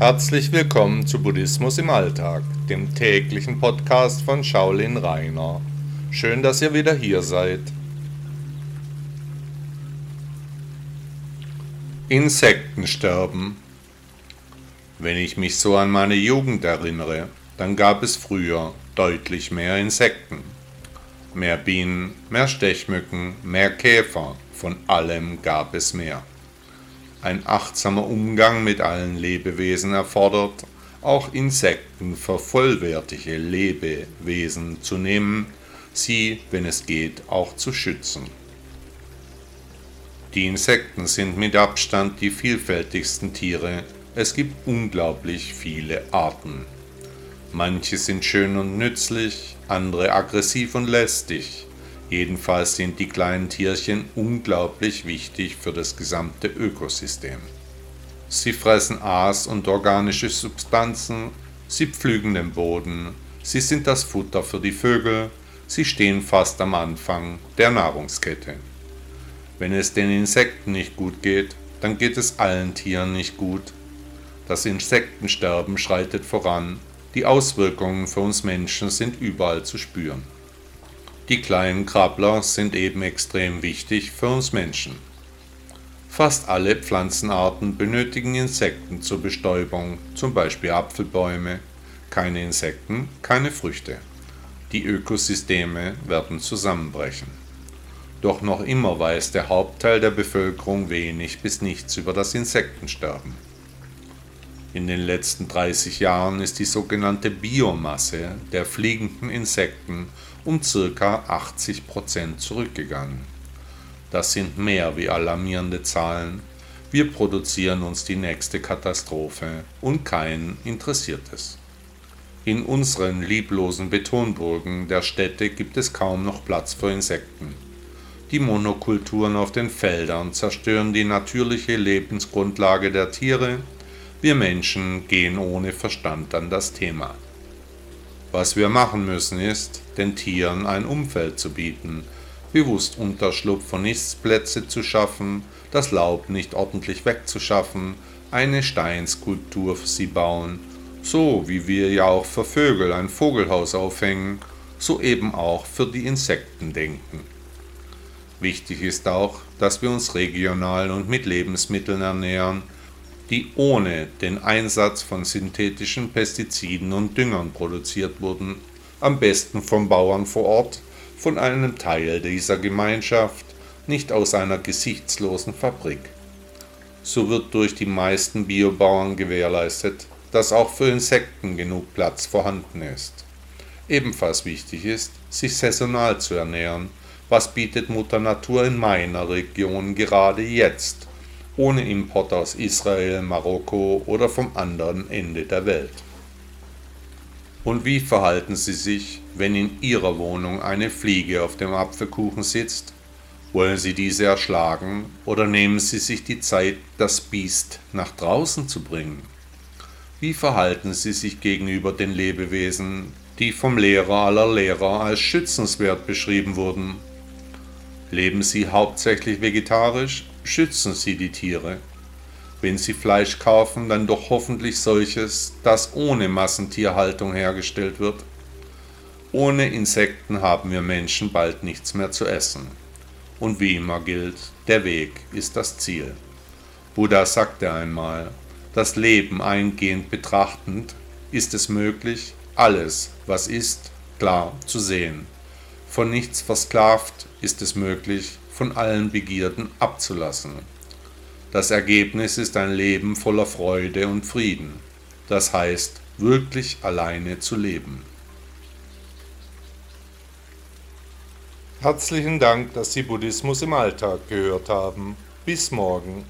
Herzlich willkommen zu Buddhismus im Alltag, dem täglichen Podcast von Shaolin Rainer. Schön, dass ihr wieder hier seid. Insektensterben. Wenn ich mich so an meine Jugend erinnere, dann gab es früher deutlich mehr Insekten. Mehr Bienen, mehr Stechmücken, mehr Käfer, von allem gab es mehr. Ein achtsamer Umgang mit allen Lebewesen erfordert, auch Insekten für vollwertige Lebewesen zu nehmen, sie, wenn es geht, auch zu schützen. Die Insekten sind mit Abstand die vielfältigsten Tiere, es gibt unglaublich viele Arten. Manche sind schön und nützlich, andere aggressiv und lästig, Jedenfalls sind die kleinen Tierchen unglaublich wichtig für das gesamte Ökosystem. Sie fressen Aas und organische Substanzen, sie pflügen den Boden, sie sind das Futter für die Vögel, sie stehen fast am Anfang der Nahrungskette. Wenn es den Insekten nicht gut geht, dann geht es allen Tieren nicht gut. Das Insektensterben schreitet voran, die Auswirkungen für uns Menschen sind überall zu spüren. Die kleinen Krabbler sind eben extrem wichtig für uns Menschen. Fast alle Pflanzenarten benötigen Insekten zur Bestäubung, zum Beispiel Apfelbäume. Keine Insekten, keine Früchte. Die Ökosysteme werden zusammenbrechen. Doch noch immer weiß der Hauptteil der Bevölkerung wenig bis nichts über das Insektensterben. In den letzten 30 Jahren ist die sogenannte Biomasse der fliegenden Insekten um ca. 80% zurückgegangen. Das sind mehr wie alarmierende Zahlen. Wir produzieren uns die nächste Katastrophe und keinen interessiert es. In unseren lieblosen Betonburgen der Städte gibt es kaum noch Platz für Insekten. Die Monokulturen auf den Feldern zerstören die natürliche Lebensgrundlage der Tiere. Wir Menschen gehen ohne Verstand an das Thema. Was wir machen müssen ist, den Tieren ein Umfeld zu bieten, bewusst Unterschlupf und Nistplätze zu schaffen, das Laub nicht ordentlich wegzuschaffen, eine Steinskulptur für sie bauen, so wie wir ja auch für Vögel ein Vogelhaus aufhängen, so eben auch für die Insekten denken. Wichtig ist auch, dass wir uns regional und mit Lebensmitteln ernähren, die ohne den Einsatz von synthetischen Pestiziden und Düngern produziert wurden, am besten vom Bauern vor Ort, von einem Teil dieser Gemeinschaft, nicht aus einer gesichtslosen Fabrik. So wird durch die meisten Biobauern gewährleistet, dass auch für Insekten genug Platz vorhanden ist. Ebenfalls wichtig ist, sich saisonal zu ernähren. Was bietet Mutter Natur in meiner Region gerade jetzt? Ohne Import aus Israel, Marokko oder vom anderen Ende der Welt. Und wie verhalten Sie sich, wenn in Ihrer Wohnung eine Fliege auf dem Apfelkuchen sitzt? Wollen Sie diese erschlagen oder nehmen Sie sich die Zeit, das Biest nach draußen zu bringen? Wie verhalten Sie sich gegenüber den Lebewesen, die vom Lehrer aller Lehrer als schützenswert beschrieben wurden? Leben Sie hauptsächlich vegetarisch schützen Sie die Tiere. Wenn Sie Fleisch kaufen, dann doch hoffentlich solches, das ohne Massentierhaltung hergestellt wird. Ohne Insekten haben wir Menschen bald nichts mehr zu essen. Und wie immer gilt, der Weg ist das Ziel. Buddha sagte einmal, das Leben eingehend betrachtend, ist es möglich, alles, was ist, klar zu sehen. Von nichts versklavt ist es möglich, von allen Begierden abzulassen. Das Ergebnis ist ein Leben voller Freude und Frieden. Das heißt, wirklich alleine zu leben. Herzlichen Dank, dass Sie Buddhismus im Alltag gehört haben. Bis morgen.